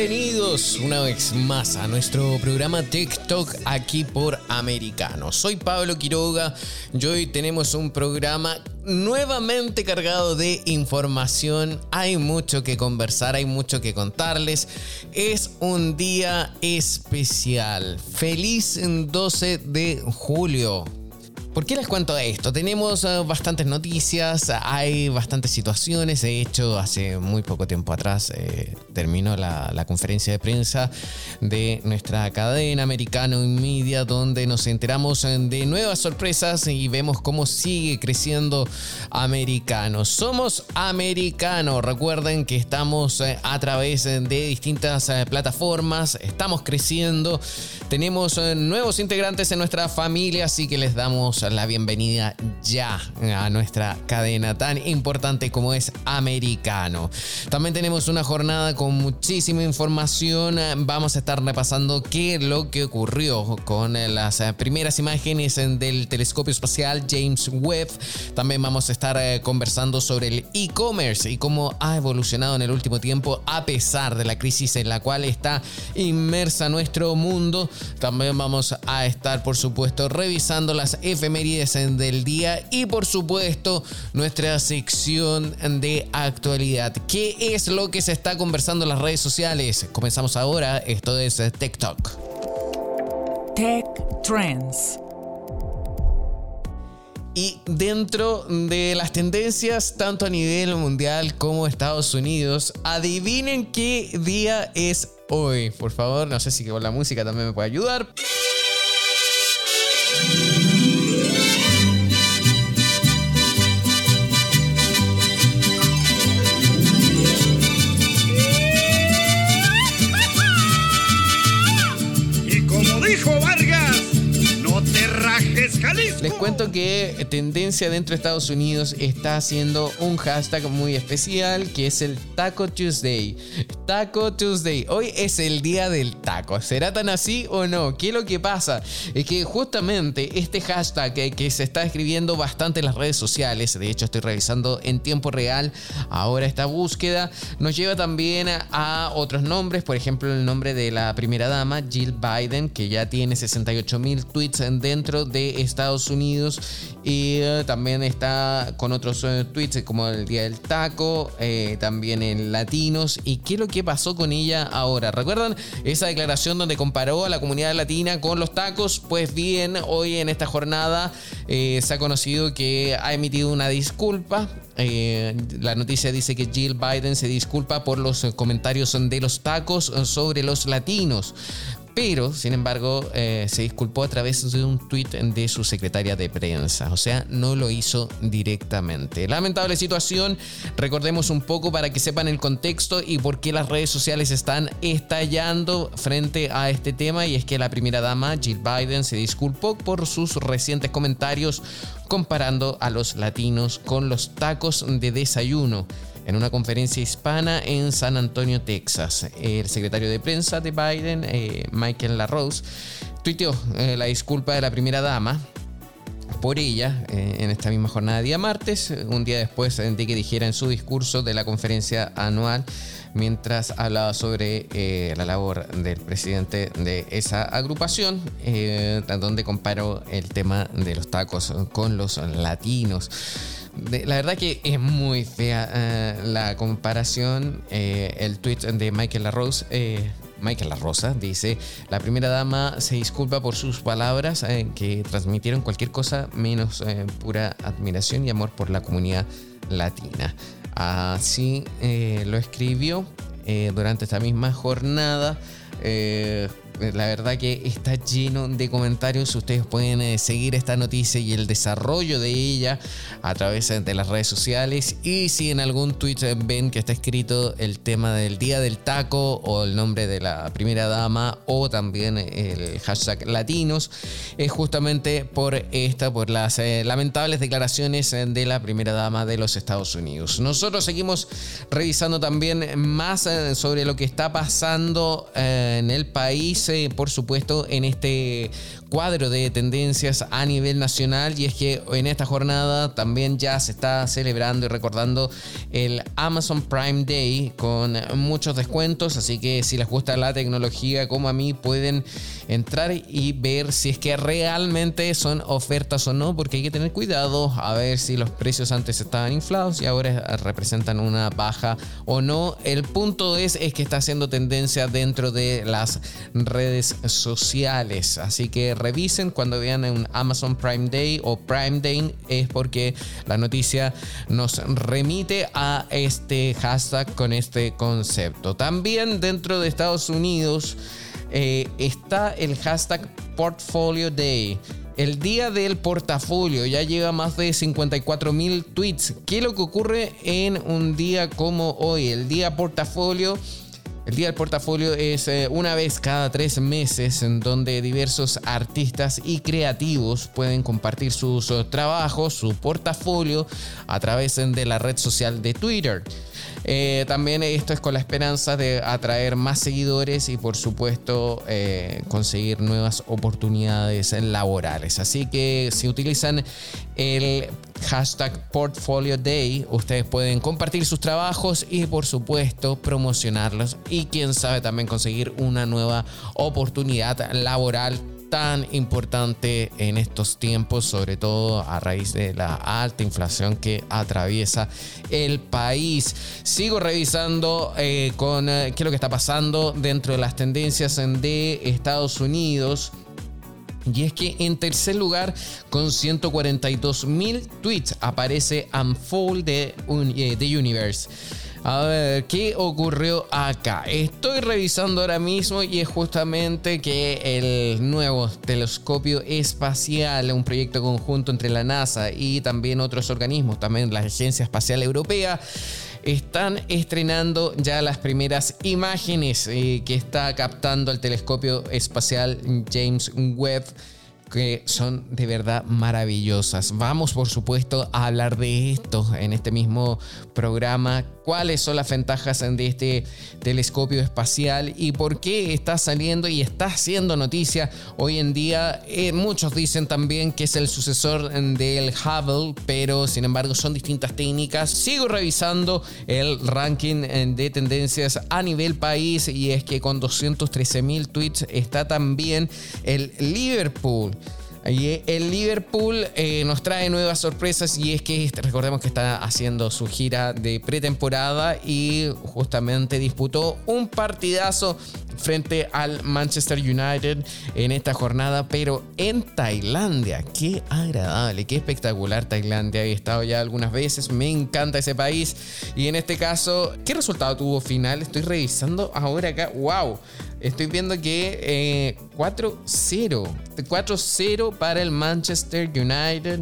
Bienvenidos una vez más a nuestro programa TikTok aquí por Americano. Soy Pablo Quiroga y hoy tenemos un programa nuevamente cargado de información. Hay mucho que conversar, hay mucho que contarles. Es un día especial. Feliz 12 de julio. ¿Por qué les cuento esto? Tenemos eh, bastantes noticias, hay bastantes situaciones. De hecho, hace muy poco tiempo atrás eh, terminó la, conferencia de prensa de nuestra cadena americano en media, donde nos enteramos eh, de nuevas sorpresas y vemos cómo sigue creciendo americano. Somos americanos. Recuerden que estamos a través de distintas plataformas, estamos creciendo. Tenemos nuevos integrantes en nuestra familia, así que les damos la bienvenida ya a nuestra cadena tan importante como es Americano. También tenemos una jornada con muchísima información. Vamos a estar repasando qué es lo que ocurrió con las primeras imágenes del telescopio espacial James Webb. También vamos a estar eh, conversando sobre el e-commerce y cómo ha evolucionado en el último tiempo a pesar de la crisis en la cual está inmersa nuestro mundo. También vamos a estar, por supuesto, revisando las FM del día y por supuesto nuestra sección de actualidad. ¿Qué es lo que se está conversando en las redes sociales? Comenzamos ahora, esto es TikTok. Tech Trends. Y dentro de las tendencias, tanto a nivel mundial como Estados Unidos, adivinen qué día es hoy. Por favor, no sé si con la música también me puede ayudar. ¡Ale! Les cuento que tendencia dentro de Estados Unidos está haciendo un hashtag muy especial que es el Taco Tuesday. Taco Tuesday. Hoy es el día del taco. ¿Será tan así o no? ¿Qué es lo que pasa? Es que justamente este hashtag que, se está escribiendo bastante en las redes sociales, de hecho estoy revisando en tiempo real ahora esta búsqueda, nos lleva también a, otros nombres, por ejemplo el nombre de la primera dama, Jill Biden, que ya tiene 68 mil tweets dentro de Estados Unidos y eh, también está con otros eh, tweets como el Día del Taco, eh, también en Latinos. ¿Y qué es lo que pasó con ella ahora? ¿Recuerdan esa declaración donde comparó a la comunidad latina con los tacos? Pues bien, hoy en esta jornada se ha conocido que ha emitido una disculpa. la noticia dice que Jill Biden se disculpa por los comentarios de los tacos sobre los latinos pero sin embargo eh, se disculpó a través de un tuit de su secretaria de prensa, o sea, no lo hizo directamente. Lamentable situación, recordemos un poco para que sepan el contexto y por qué las redes sociales están estallando frente a este tema y es que la primera dama, Jill Biden, se disculpó por sus recientes comentarios comparando a los latinos con los tacos de desayuno en una conferencia hispana en San Antonio, Texas. El secretario de prensa de Biden, eh, Michael LaRose, tuiteó eh, la disculpa de la primera dama por ella eh, en esta misma jornada día martes, un día después de que dijera en su discurso de la conferencia anual mientras hablaba sobre la labor del presidente de esa agrupación, donde comparó el tema de los tacos con los latinos la verdad que es muy fea eh, la comparación. Eh, el tweet de Michael LaRose. Eh, Michael La Rosa dice, la primera dama se disculpa por sus palabras que transmitieron cualquier cosa menos pura admiración y amor por la comunidad latina. Así lo escribió durante esta misma jornada la verdad que está lleno de comentarios. Ustedes pueden eh, seguir esta noticia y el desarrollo de ella a través de las redes sociales. Y si en algún tweet ven que está escrito el tema del día del taco o el nombre de la primera dama o también el hashtag latinos, es justamente por esta, por las eh, lamentables declaraciones de la primera dama de los Estados Unidos. Nosotros seguimos revisando también más eh, sobre lo que está pasando en el país, por supuesto, en este cuadro de tendencias a nivel nacional y es que en esta jornada también ya se está celebrando y recordando el Amazon Prime Day con muchos descuentos, así que si les gusta la tecnología como a mí pueden entrar y ver si es que realmente son ofertas o no, porque hay que tener cuidado a ver si los precios antes estaban inflados y ahora representan una baja o no. El punto es, es que está haciendo tendencia dentro de las redes sociales, así que revisen cuando vean un Amazon Prime Day o Prime Day es porque la noticia nos remite a este hashtag con este concepto. También dentro de Estados Unidos eh, está el hashtag Portfolio Day. El día del portafolio ya llega más de 54 mil tweets. ¿Qué es lo que ocurre en un día como hoy? El día portafolio el Día del Portafolio es eh, una vez cada tres meses en donde diversos artistas y creativos pueden compartir sus eh, trabajos, su portafolio a través de la red social de Twitter. Eh, también esto es con la esperanza de atraer más seguidores y por supuesto eh, conseguir nuevas oportunidades laborales. Así que si utilizan el hashtag Portfolio Day, ustedes pueden compartir sus trabajos y por supuesto promocionarlos y quién sabe también conseguir una nueva oportunidad laboral tan importante en estos tiempos, sobre todo a raíz de la alta inflación que atraviesa el país. Sigo revisando eh, con eh, qué es lo que está pasando dentro de las tendencias de Estados Unidos. Y es que en tercer lugar, con 142 mil tweets, aparece Unfold de eh, The Universe. A ver, ¿qué ocurrió acá? Estoy revisando ahora mismo y es justamente que el nuevo telescopio espacial, un proyecto conjunto entre la NASA y también otros organismos, también la Agencia Espacial Europea, están estrenando ya las primeras imágenes eh, que está captando el telescopio espacial James Webb que son de verdad maravillosas. Vamos por supuesto a hablar de esto en este mismo programa cuáles son las ventajas de este telescopio espacial y por qué está saliendo y está haciendo noticia hoy en día. Eh, muchos dicen también que es el sucesor del Hubble, pero sin embargo son distintas técnicas. Sigo revisando el ranking eh, de tendencias a nivel país y es que con 213 mil tweets está también el Liverpool. Y el Liverpool eh, nos trae nuevas sorpresas y es que este, recordemos que está haciendo su gira de pretemporada y justamente disputó un partidazo frente al Manchester United en esta jornada, pero en Tailandia. Qué agradable, qué espectacular Tailandia. He estado ya algunas veces, me encanta ese país. Y en este caso, ¿qué resultado tuvo final? Estoy revisando ahora acá. ¡Wow! Estoy viendo que 4-0. Eh, 4-0 para el Manchester United.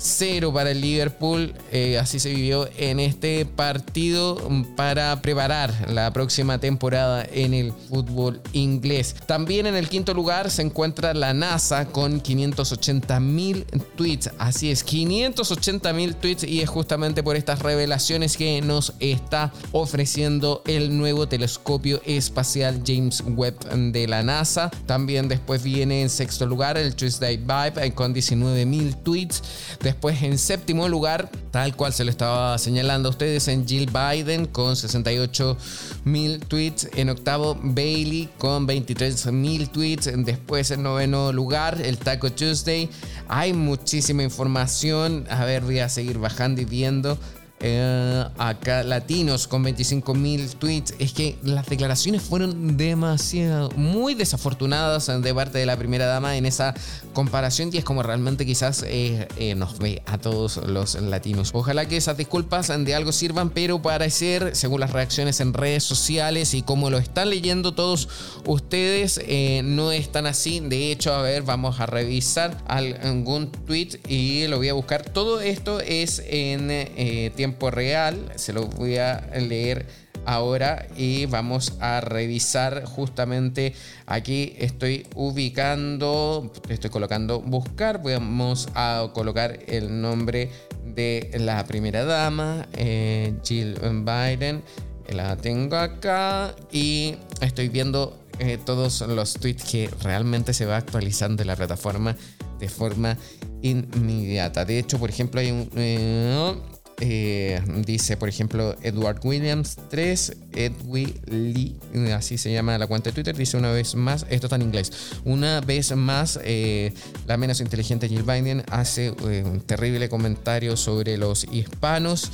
0 para el Liverpool. Eh, así se vivió en este partido para preparar la próxima temporada en el fútbol inglés. También en el quinto lugar se encuentra la NASA con 580 mil tweets. Así es, 580 mil tweets y es justamente por estas revelaciones que nos está ofreciendo el nuevo telescopio espacial James Webb de la NASA. También después viene en sexto lugar el Tuesday Vibe eh, con 19 mil tweets. Después en séptimo lugar, tal cual se lo estaba señalando a ustedes, en Jill Biden con 68 mil tweets. En octavo, Bailey con 23 mil tweets. Después en noveno lugar, el Taco Tuesday. Hay muchísima información. A ver, voy a seguir bajando y viendo. Eh, acá latinos con 25 mil tweets. Es que las declaraciones fueron demasiado, muy desafortunadas de parte de la primera dama en esa comparación y es como realmente quizás eh, eh, nos ve a todos los latinos. Ojalá que esas disculpas de algo sirvan, pero parecer, según las reacciones en redes sociales y como lo están leyendo todos ustedes, no están así. De hecho, a ver, vamos a revisar algún tweet y lo voy a buscar. Todo esto es en tiempo real. Se lo voy a leer ahora y vamos a revisar justamente aquí estoy ubicando estoy colocando buscar vamos a colocar el nombre de la primera dama eh, Jill Biden la tengo acá y estoy viendo eh, todos los tweets que realmente se va actualizando en la plataforma de forma inmediata de hecho por ejemplo hay un eh, eh, dice, por ejemplo, Edward Williams 3, Edwin Lee, así se llama la cuenta de Twitter, dice una vez más, esto está en inglés, una vez más, eh, la menos inteligente Jill Biden hace eh, un terrible comentario sobre los hispanos.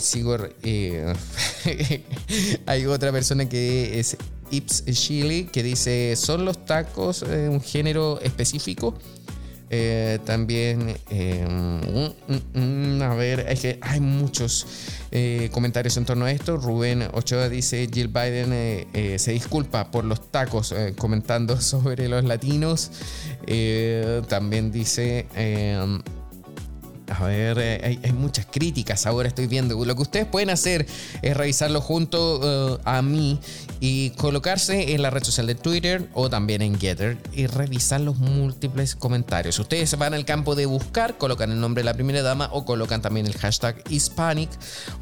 sigo, hay otra persona que es Ips Chili que dice, ¿son los tacos un género específico? Eh, también, eh, mm, mm, a ver, es que hay muchos eh, comentarios en torno a esto. Rubén Ochoa dice, Jill Biden se disculpa por los tacos comentando sobre los latinos. también dice... A ver, hay, hay, muchas críticas ahora estoy viendo. Lo que ustedes pueden hacer es revisarlo junto a mí y colocarse en la red social de Twitter o también en Getter y revisar los múltiples comentarios. Ustedes van al campo de buscar, colocan el nombre de la primera dama o colocan también el hashtag Hispanic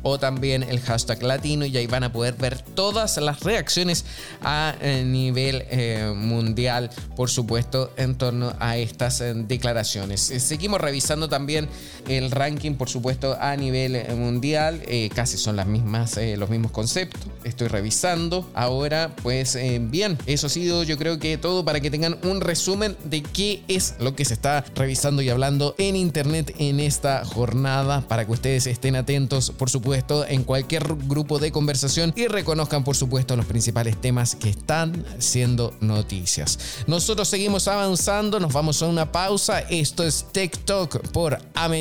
o también el hashtag latino y ahí van a poder ver todas las reacciones a eh, nivel eh, mundial, por supuesto, en torno a estas eh, declaraciones. Seguimos revisando también el ranking, por supuesto, a nivel mundial. casi son mismas, los mismos conceptos. Estoy revisando ahora, pues eh, bien, eso ha sido yo creo que todo para que tengan un resumen de qué es lo que se está revisando y hablando en internet en esta jornada para que ustedes estén atentos, por supuesto, en cualquier grupo de conversación y reconozcan, por supuesto, los principales temas que están siendo noticias. Nosotros seguimos avanzando, nos vamos a una pausa. Esto es TikTok por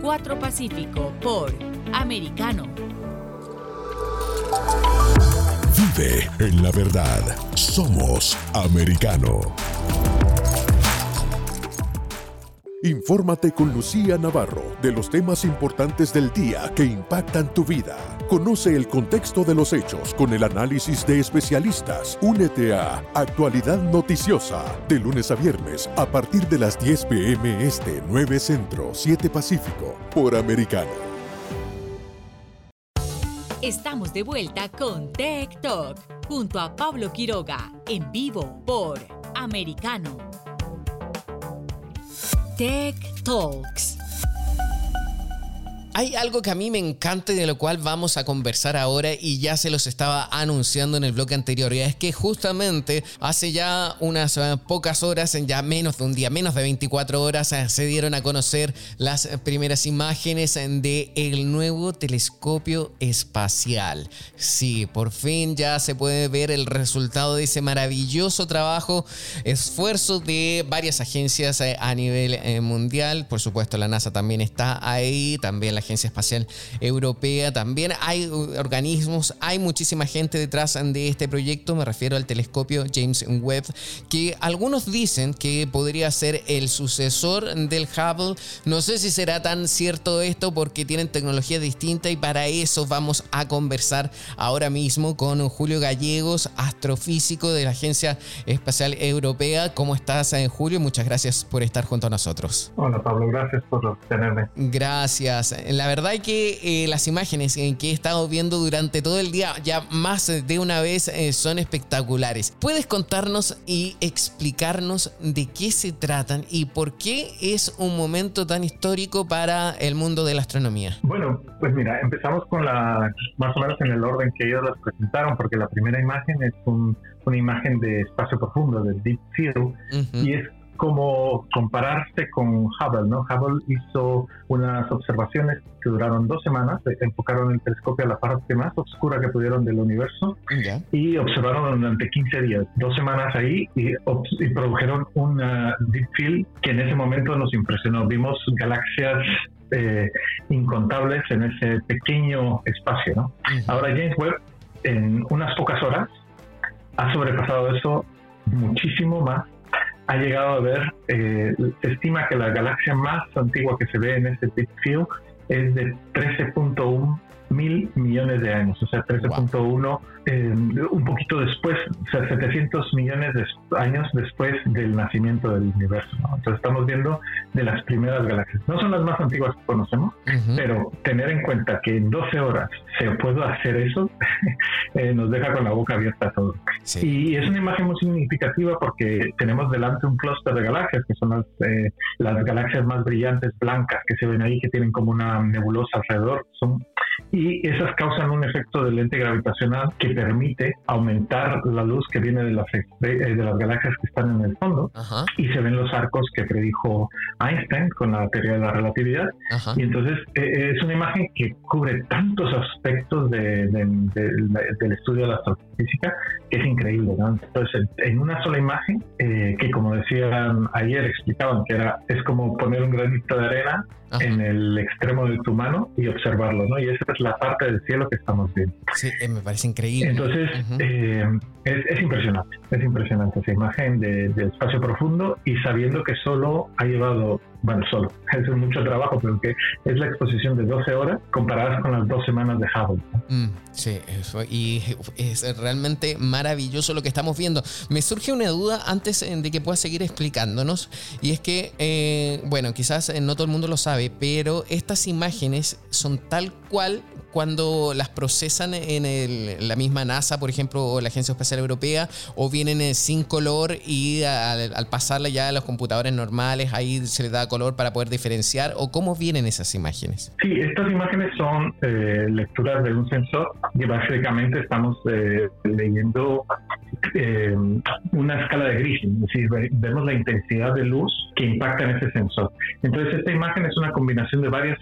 4 Pacífico por Americano. Vive en la verdad. Somos americano. Infórmate con Lucía Navarro de los temas importantes del día que impactan tu vida. Conoce el contexto de los hechos con el análisis de especialistas. Únete a Actualidad Noticiosa de lunes a viernes a partir de las 10 pm este 9 Centro 7 Pacífico por Americano. Estamos de vuelta con Tech Talk junto a Pablo Quiroga en vivo por Americano. Tech Talks. Hay algo que a mí me encanta y de lo cual vamos a conversar ahora y ya se los estaba anunciando en el bloque anterior. Y es que justamente hace ya unas eh, pocas horas, en ya menos de un día, menos de 24 horas, eh, se dieron a conocer las primeras imágenes de el nuevo telescopio espacial. Sí, por fin ya se puede ver el resultado de ese maravilloso trabajo, esfuerzo de varias agencias eh, a nivel mundial. Por supuesto, la NASA también está ahí, también la Agencia Espacial Europea. También hay organismos, hay muchísima gente detrás de este proyecto. Me refiero al telescopio James Webb, que algunos dicen que podría ser el sucesor del Hubble. No sé si será tan cierto esto porque tienen tecnología distinta y para eso vamos a conversar ahora mismo con Julio Gallegos, astrofísico de la Agencia Espacial Europea. ¿Cómo estás, eh, Julio? Muchas gracias por estar junto a nosotros. Hola, Pablo. Gracias por tenerme. Gracias la verdad que eh, las imágenes que he estado viendo durante todo el día, ya más de una vez, eh, son espectaculares. ¿Puedes contarnos y explicarnos de qué se tratan y por qué es un momento tan histórico para el mundo de la astronomía? Bueno, pues mira, empezamos con la, más o menos en el orden que ellos las presentaron, porque la primera imagen es una imagen de espacio profundo, del Deep Field, y es como compararse con Hubble, ¿no? Hubble hizo unas observaciones que duraron dos semanas, enfocaron el telescopio a la parte más oscura que pudieron del universo y observaron durante 15 días, dos semanas ahí y, produjeron un deep field que en ese momento nos impresionó. Vimos galaxias eh, incontables en ese pequeño espacio, ¿no? Ahora James Webb en unas pocas horas ha sobrepasado eso muchísimo más ha llegado a ver, eh, se estima que la galaxia más antigua que se ve en este Big Field es de 13.1 mil millones de años, o sea, 13.1, eh, un poquito después, o sea, 700 millones de años después del nacimiento del universo. Entonces estamos viendo de las primeras galaxias. No son las más antiguas que conocemos, pero tener en cuenta que en 12 horas se puede hacer eso, eh, nos deja con la boca abierta a todo. Y es una imagen muy significativa porque tenemos delante un clúster de galaxias, que son las, eh, las galaxias más brillantes, blancas, que se ven ahí, que tienen como una nebulosa alrededor. Son y esas causan un efecto de lente gravitacional que permite aumentar la luz que viene de las, de, las galaxias que están en el fondo y se ven los arcos que predijo Einstein con la teoría de la relatividad. Y entonces eh, eh, es una imagen que cubre tantos aspectos del estudio de la astrofísica que es increíble. Entonces, en una sola imagen, eh, que como decían ayer, explicaban que era es como poner un granito de arena en el extremo de tu mano y observarlo, ¿no? Y esa es la parte del cielo que estamos viendo. Sí, eh, me parece increíble. Entonces, eh, es, impresionante, es impresionante esa imagen de, espacio profundo y sabiendo que solo ha llevado, bueno, solo, es mucho trabajo, pero que es la exposición de 12 horas comparadas con las dos semanas de Hubble. Mm, sí, eso, y es realmente maravilloso lo que estamos viendo. Me surge una duda antes eh, de que puedas seguir explicándonos, y es que, bueno, quizás no todo el mundo lo sabe, pero estas imágenes son tal cual cuando las procesan en la misma NASA, por ejemplo, o la Agencia Espacial Europea, o vienen sin color y al, pasarla ya a los computadores normales, ahí se le da color para poder diferenciar, o cómo vienen esas imágenes? Sí, estas imágenes son eh, lecturas de un sensor y básicamente estamos eh, leyendo eh, una escala de gris, es decir, vemos la intensidad de luz que impacta en ese sensor. Entonces, esta imagen es una combinación de varias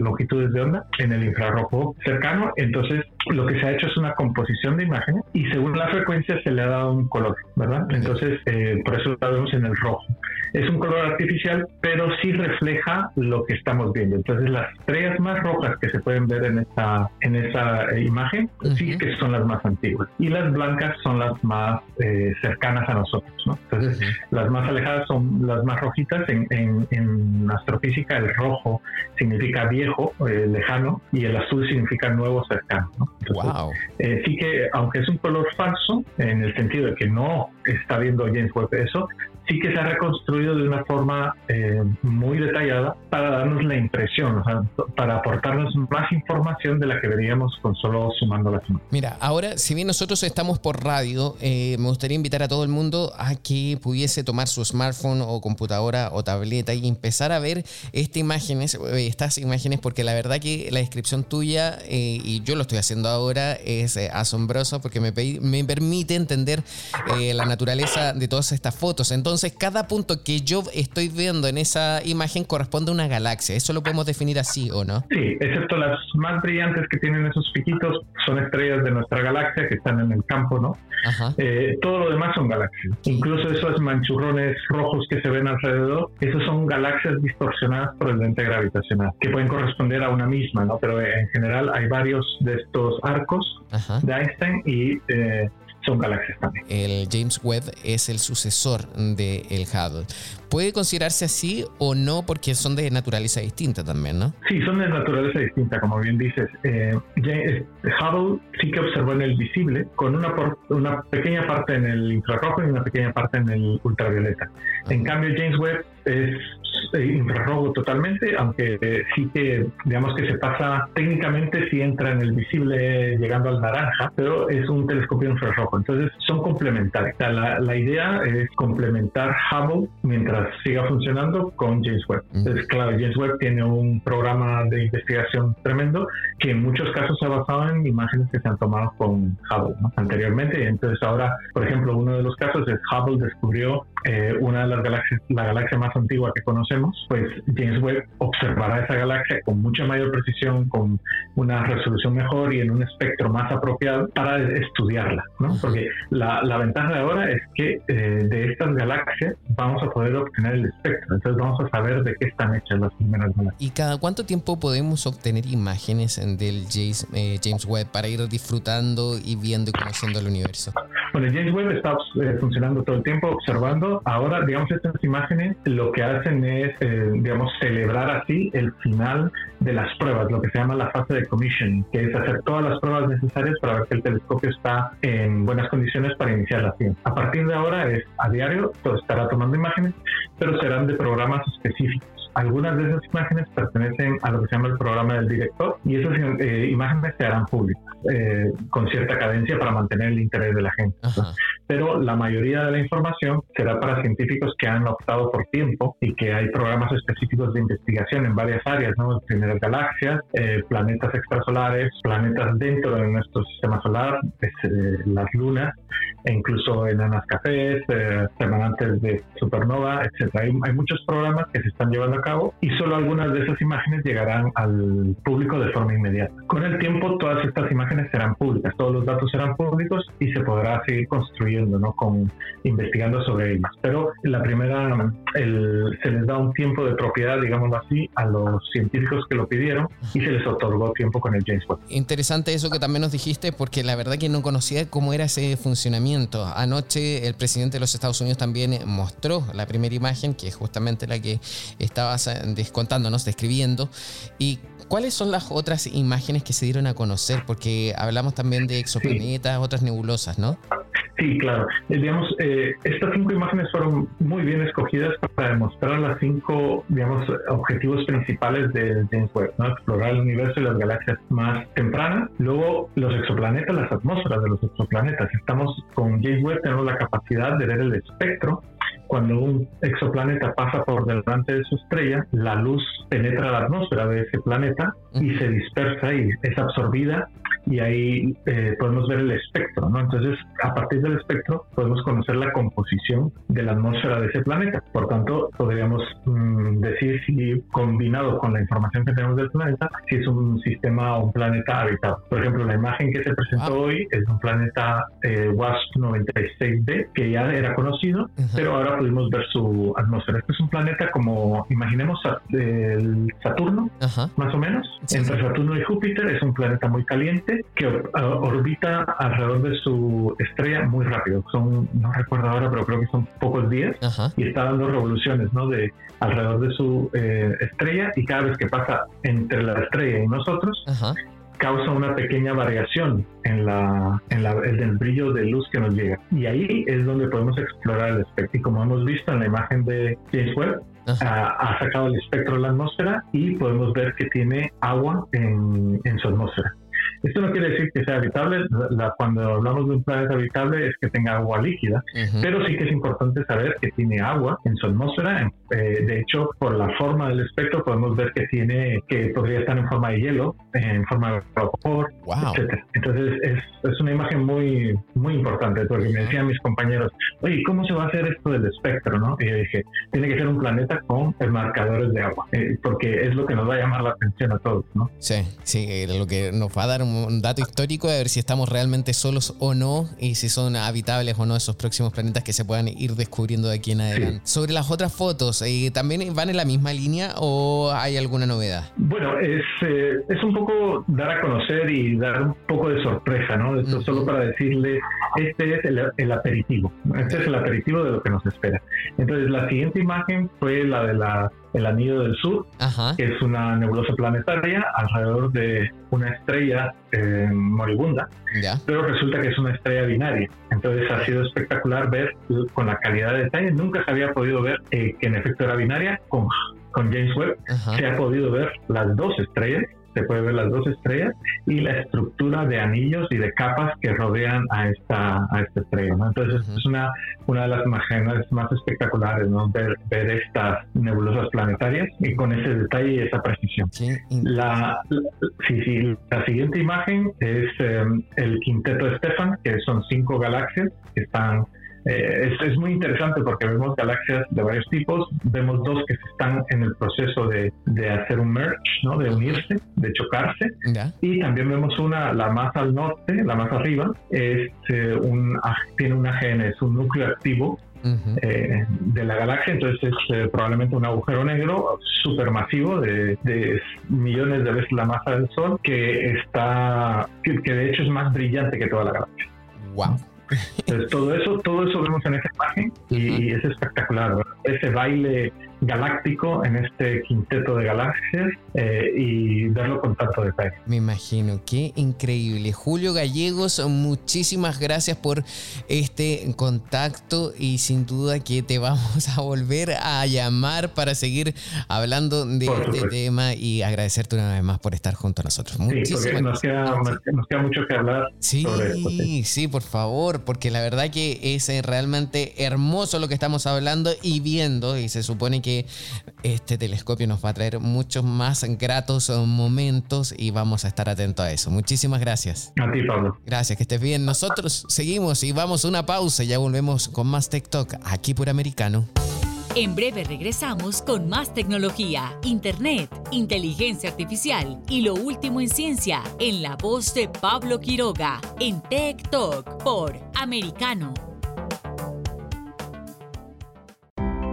longitudes de onda en el infrarrojo cercano, entonces lo que se ha hecho es una composición de imágenes y según la frecuencia se le ha dado un color, ¿verdad? Entonces, eh, por eso la vemos en el rojo. Es un color artificial, pero sí refleja lo que estamos viendo. Entonces las estrellas más rojas que se pueden ver en esta, en esa eh, imagen, sí que son las más antiguas. Y las blancas son las más eh, cercanas a nosotros. ¿no? Entonces las más alejadas son las más rojitas. En, en, astrofísica el rojo significa viejo, eh, lejano, y el azul significa nuevo, cercano. ¿no? wow. sí que aunque es un color falso, en el sentido de que no está viendo James Webb eso, sí que se ha reconstruido de una forma eh, muy detallada para darnos la impresión, o sea, para aportarnos más información de la que veríamos con solo sumando las imágenes. Mira, ahora, si bien nosotros estamos por radio, eh, me gustaría invitar a todo el mundo a que pudiese tomar su smartphone o computadora o tableta y empezar a ver estas imágenes, eh, estas imágenes, porque la verdad que la descripción tuya, y yo lo estoy haciendo ahora, es asombroso porque me, me permite entender la naturaleza de todas estas fotos. Entonces, entonces, cada punto que yo estoy viendo en esa imagen corresponde a una galaxia. ¿Eso lo podemos definir así o no? Sí, excepto las más brillantes que tienen esos piquitos, son estrellas de nuestra galaxia que están en el campo, ¿no? Eh, todo lo demás son galaxias. Incluso esos manchurrones rojos que se ven alrededor, esos son galaxias distorsionadas por el lente gravitacional, que pueden corresponder a una misma, ¿no? Pero en general hay varios de estos arcos de Einstein y eh, son galaxias también. El James Webb es el sucesor del el Hubble. ¿Puede considerarse así o no porque son de naturaleza distinta también, no? Sí, son de naturaleza distinta, como bien dices. Eh, Hubble sí que observó en el visible con una, una pequeña parte en el infrarrojo y una pequeña parte en el ultravioleta. En cambio, James Webb es eh, infrarrojo totalmente, aunque sí que, digamos que se pasa técnicamente si entra en el visible llegando al naranja, pero es un telescopio infrarrojo. Entonces son complementarios. la, la, idea es complementar Hubble mientras siga funcionando con James Webb. Entonces, claro, James Webb tiene un programa de investigación tremendo que en muchos casos se ha basado en imágenes que se han tomado con Hubble anteriormente. Entonces ahora, por ejemplo, uno de los casos es Hubble descubrió eh, una de las galaxias, la galaxia más antigua que conocemos, pues James Webb observará esa galaxia con mucha mayor precisión, con una resolución mejor y en un espectro más apropiado para estudiarla, ¿no? Porque la, la ventaja de ahora es que eh, de estas galaxias vamos a poder obtener el espectro, entonces vamos a saber de qué están hechas las primeras galaxias. ¿Y cada cuánto tiempo podemos obtener imágenes del James, eh, James Webb para ir disfrutando y viendo y conociendo el universo? Bueno, James Webb está funcionando todo el tiempo, observando Ahora, digamos, estas imágenes lo que hacen es, eh, digamos, celebrar así el final de las pruebas, lo que se llama la fase de commission, que es hacer todas las pruebas necesarias para ver que el telescopio está en buenas condiciones para iniciar la ciencia. A partir de ahora es a diario, todo estará tomando imágenes, pero serán de programas específicos. Algunas de esas imágenes pertenecen a lo que se llama el programa del director y esas eh, imágenes se harán públicas eh, con cierta cadencia para mantener el interés de la gente. Pero la mayoría de la información será para científicos que han optado por tiempo y que hay programas específicos de investigación en varias áreas, ¿no? Primeras galaxias, eh, planetas extrasolares, planetas dentro de nuestro sistema solar, las lunas, e incluso enanas cafés, remanentes de supernova, etc. Hay, hay muchos programas que se están llevando a cabo y solo algunas de esas imágenes llegarán al público de forma inmediata. Con el tiempo todas estas imágenes serán públicas, todos los datos serán públicos y se podrá seguir construyendo, ¿no? Con investigando sobre ellas. Pero la primera, el, se les da un tiempo de propiedad, digámoslo así, a los científicos que lo pidieron y se les otorgó tiempo con el James Webb. Interesante eso que también nos dijiste porque la verdad que no conocía cómo era ese funcionamiento. Anoche el presidente de los Estados Unidos también mostró la primera imagen, que es justamente la que estaba descontándonos, describiendo. ¿Y cuáles son las otras imágenes que se dieron a conocer? Porque hablamos también de exoplanetas, otras nebulosas, ¿no? Sí, claro. Eh, digamos, eh, estas cinco imágenes fueron muy bien escogidas para demostrar las cinco, digamos, objetivos principales de James Webb, ¿no? Explorar el universo y las galaxias más tempranas. Luego, los exoplanetas, las atmósferas de los exoplanetas. Estamos con James Webb, tenemos la capacidad de ver el espectro cuando un exoplaneta pasa por delante de su estrella, la luz penetra la atmósfera de ese planeta y se dispersa y es absorbida y ahí eh, podemos ver el espectro, ¿no? Entonces, a partir del espectro podemos conocer la composición de la atmósfera de ese planeta. Por tanto, podríamos mm, decir si combinado con la información que tenemos del planeta, si es un sistema o un planeta habitado. Por ejemplo, la imagen que se presentó hoy es un planeta eh, WASP 96b que ya era conocido, pero ahora pudimos ver su atmósfera. Este es un planeta como, imaginemos, el Saturno, más o menos. Entre Saturno y Júpiter es un planeta muy caliente que orbita alrededor de su estrella muy rápido. Son, no recuerdo ahora, pero creo que son pocos días y está dando revoluciones, ¿no? De alrededor de su eh, estrella y cada vez que pasa entre la estrella y nosotros, causa una pequeña variación en, la, en, el brillo de luz que nos llega. Y ahí es donde podemos explorar el espectro. Y como hemos visto en la imagen de James Webb, ha, sacado el espectro de la atmósfera y podemos ver que tiene agua en, en su atmósfera. Esto no quiere decir que sea habitable. cuando hablamos de un planeta habitable es que tenga agua líquida, pero sí que es importante saber que tiene agua en su atmósfera. Eh, de hecho, por la forma del espectro podemos ver que tiene que podría estar en forma de hielo, en forma de vapor, etc. Entonces es, es, una imagen muy muy importante porque me decían mis compañeros, oye, ¿cómo se va a hacer esto del espectro? ¿no? Y yo dije, tiene que ser un planeta con marcadores de agua, eh, porque es lo que nos va a llamar la atención a todos, ¿no? Sí, sí, eh, lo que nos va a dar un dato histórico de ver si estamos realmente solos o no y si son habitables o no esos próximos planetas que se puedan ir descubriendo de aquí en adelante. Sobre las otras fotos, eh, ¿también van en la misma línea o hay alguna novedad? Bueno, es, eh, es un poco dar a conocer y dar un poco de sorpresa, ¿no? Esto solo para decirle, este es el, aperitivo, este es el aperitivo de lo que nos espera. Entonces, la siguiente imagen fue la de la el Anillo del Sur, que es una nebulosa planetaria alrededor de una estrella eh, moribunda, pero resulta que es una estrella binaria. Entonces ha sido espectacular ver con la calidad de detalle. Nunca se había podido ver eh, que en efecto era binaria. Con, con James Webb se ha podido ver las dos estrellas se puede ver las dos estrellas y la estructura de anillos y de capas que rodean a esta, a esta estrella. Entonces es una, una de las imágenes más espectaculares, ¿no? ver, ver estas nebulosas planetarias y con ese detalle y esa precisión. la, sí, sí, la siguiente imagen es em, el quinteto de Stefan, que son cinco galaxias que están eh, es, muy interesante porque vemos galaxias de varios tipos, vemos dos que están en el proceso de, de hacer un merge, ¿no? de unirse, de chocarse, y también vemos una, la más al norte, la más arriba, es, eh, un, tiene un AGN, es un núcleo activo eh, de la galaxia, entonces es probablemente un agujero negro supermasivo de, de, millones de veces la masa del Sol que está, que, que de hecho es más brillante que toda la galaxia. Wow. Entonces, todo eso, todo eso vemos en esa imagen y, es espectacular. Ese baile galáctico en este quinteto de galaxias eh, y verlo con tanto detalle. Me imagino, qué increíble. Julio Gallegos, muchísimas gracias por este contacto y sin duda que te vamos a volver a llamar para seguir hablando de este tema y agradecerte una vez más por estar junto a nosotros. Sí, porque nos queda, nos queda, mucho que hablar. Sí, sí, sí, por favor, porque la verdad que es eh, realmente hermoso lo que estamos hablando y viendo y se supone que este telescopio nos va a traer muchos más gratos momentos y vamos a estar atentos a eso. Muchísimas gracias. A ti, Pablo. Gracias, que estés bien. Nosotros seguimos y vamos a una pausa. Ya volvemos con más TikTok aquí por Americano. En breve regresamos con más tecnología, internet, inteligencia artificial y lo último en ciencia en la voz de Pablo Quiroga en Tech Talk por Americano.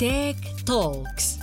Tech Talks.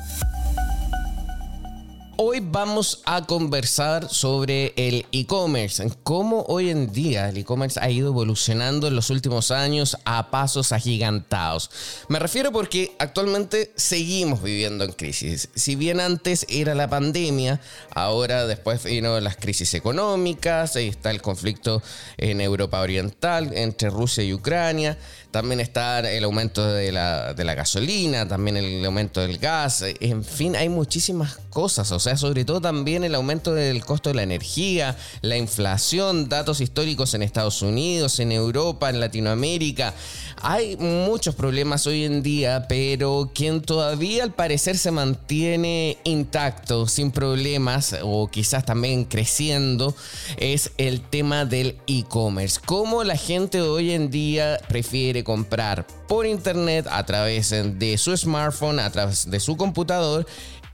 Hoy vamos a conversar sobre el e-commerce, cómo hoy en día el e-commerce ha ido evolucionando en los últimos años a pasos agigantados. Me refiero porque actualmente seguimos viviendo en crisis. Si bien antes era la pandemia, ahora después vino las crisis económicas, ahí está el conflicto en Europa Oriental entre Rusia y Ucrania, también está el aumento de la, de la gasolina, también el aumento del gas, en fin, hay muchísimas cosas, o sea, sobre todo también el aumento del costo de la energía, la inflación, datos históricos en Estados Unidos, en Europa, en Latinoamérica. Hay muchos problemas hoy en día, pero quien todavía al parecer se mantiene intacto, sin problemas, o quizás también creciendo, es el tema del e-commerce. Cómo la gente hoy en día prefiere comprar por internet a través de su smartphone, a través de su computador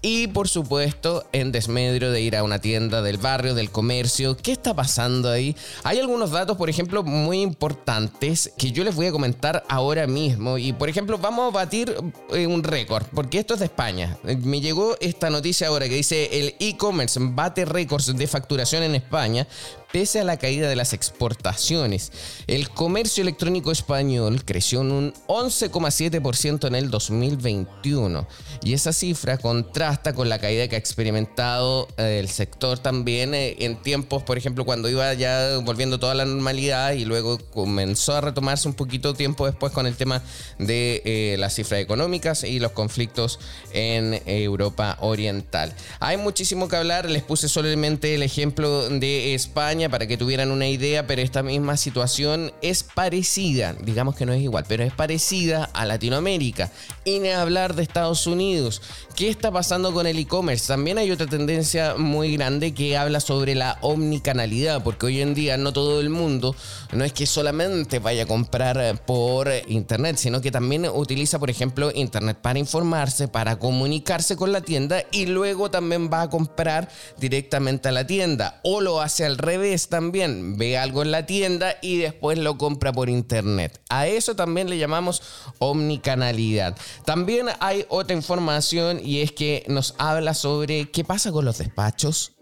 y por supuesto, en desmedro de ir a una tienda del barrio, del comercio, ¿qué está pasando ahí? Hay algunos datos, por ejemplo, muy importantes que yo les voy a comentar ahora mismo. Y por ejemplo, vamos a batir eh, un récord, porque esto es de España. Me llegó esta noticia ahora que dice el e-commerce bate récords de facturación en España, pese a la caída de las exportaciones. El comercio electrónico español creció en un 11,7% en el 2021 y esa cifra contrasta con la caída que ha experimentado eh, el sector también eh, en tiempos, por ejemplo, cuando iba ya volviendo toda la normalidad y luego comenzó a retomarse un poquito tiempo después con el tema de eh, las cifras económicas y los conflictos en Europa Oriental. Hay muchísimo que hablar, les puse solamente el ejemplo de España para que tuvieran una idea, pero esta misma situación es parecida, digamos que no es igual, pero es parecida a Latinoamérica. Y ni hablar de Estados Unidos. ¿Qué está pasando con el e-commerce? También hay otra tendencia muy grande que habla sobre la omnicanalidad, porque hoy en día no todo el mundo, no es que solamente vaya a comprar por internet, sino que también utiliza, por ejemplo, internet para informarse, para comunicarse con la tienda y luego también va a comprar directamente a la tienda o lo hace al revés también ve algo en la tienda y después lo compra por internet. A eso también le llamamos omnicanalidad. También hay otra información y es que nos habla sobre qué pasa con los despachos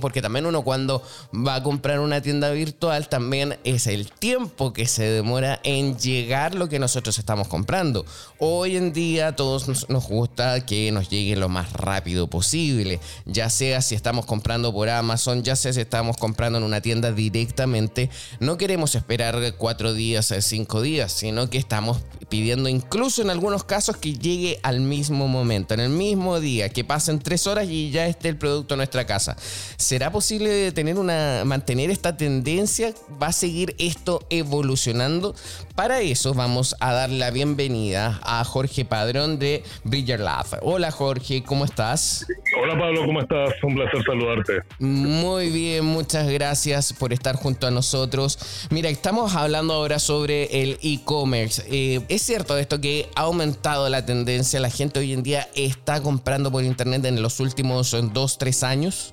porque también uno cuando va a comprar una tienda virtual también es el tiempo que se demora en llegar lo que nosotros estamos comprando. Hoy en día todos nos, gusta que nos llegue lo más rápido posible, ya sea si estamos comprando por Amazon, ya sea si estamos comprando en una tienda directamente, no queremos esperar cuatro días, cinco días, sino que estamos pidiendo incluso en algunos casos que llegue al mismo momento, en el mismo día, que pasen tres horas y ya esté el producto en nuestra casa. ¿Será posible tener una, mantener esta tendencia? ¿Va a seguir esto evolucionando? Para eso vamos a dar la bienvenida a Jorge Padrón de Bridger Lab. Hola Jorge, ¿cómo estás? Hola Pablo, ¿cómo estás? Un placer saludarte. Muy bien, muchas gracias por estar junto a nosotros. Mira, estamos hablando ahora sobre el e-commerce. Eh, ¿Es cierto esto que ha aumentado la tendencia? ¿La gente hoy en día está comprando por internet en los últimos dos, tres años?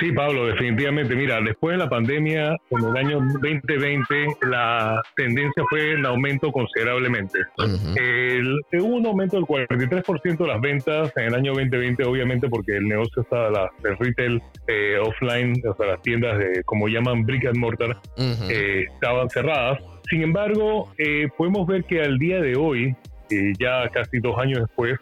Sí, Pablo, definitivamente. Mira, después de la pandemia, en el año 2020, la tendencia fue en aumento considerablemente. hubo un aumento del 43% de las ventas en el año 2020, obviamente porque el negocio estaba, la, el retail eh, offline, o sea, las tiendas de, como llaman brick and mortar, eh, estaban cerradas. Sin embargo, eh, podemos ver que al día de hoy, ya casi dos años después,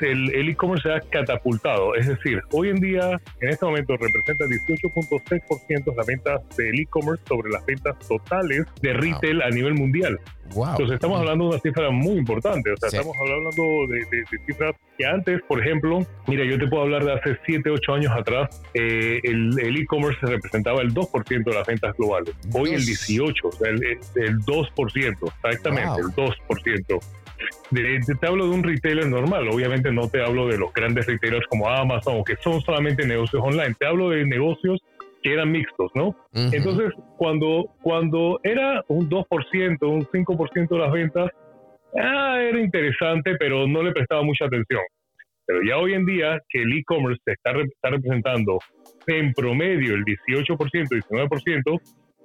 el e-commerce se ha catapultado. Es decir, hoy en día, en este momento, representa 18.6% las ventas del e-commerce sobre las ventas totales de retail a nivel mundial. Entonces estamos hablando de una cifra muy importante. O sea, estamos hablando de, cifras que antes, por ejemplo, mira, yo te puedo hablar de hace 7, 8 años atrás, eh, el e-commerce representaba el 2% de las ventas globales. Hoy el 18%, o sea, el, 2%, exactamente, el 2% te hablo de un retailer normal, obviamente no te hablo de los grandes retailers como Amazon, que son solamente negocios online, te hablo de negocios que eran mixtos, ¿no? Entonces, cuando, cuando era un 2%, un 5% de las ventas, ah, era interesante, pero no le prestaba mucha atención. Pero ya hoy en día que el e-commerce está, está representando en promedio el 18%, 19%,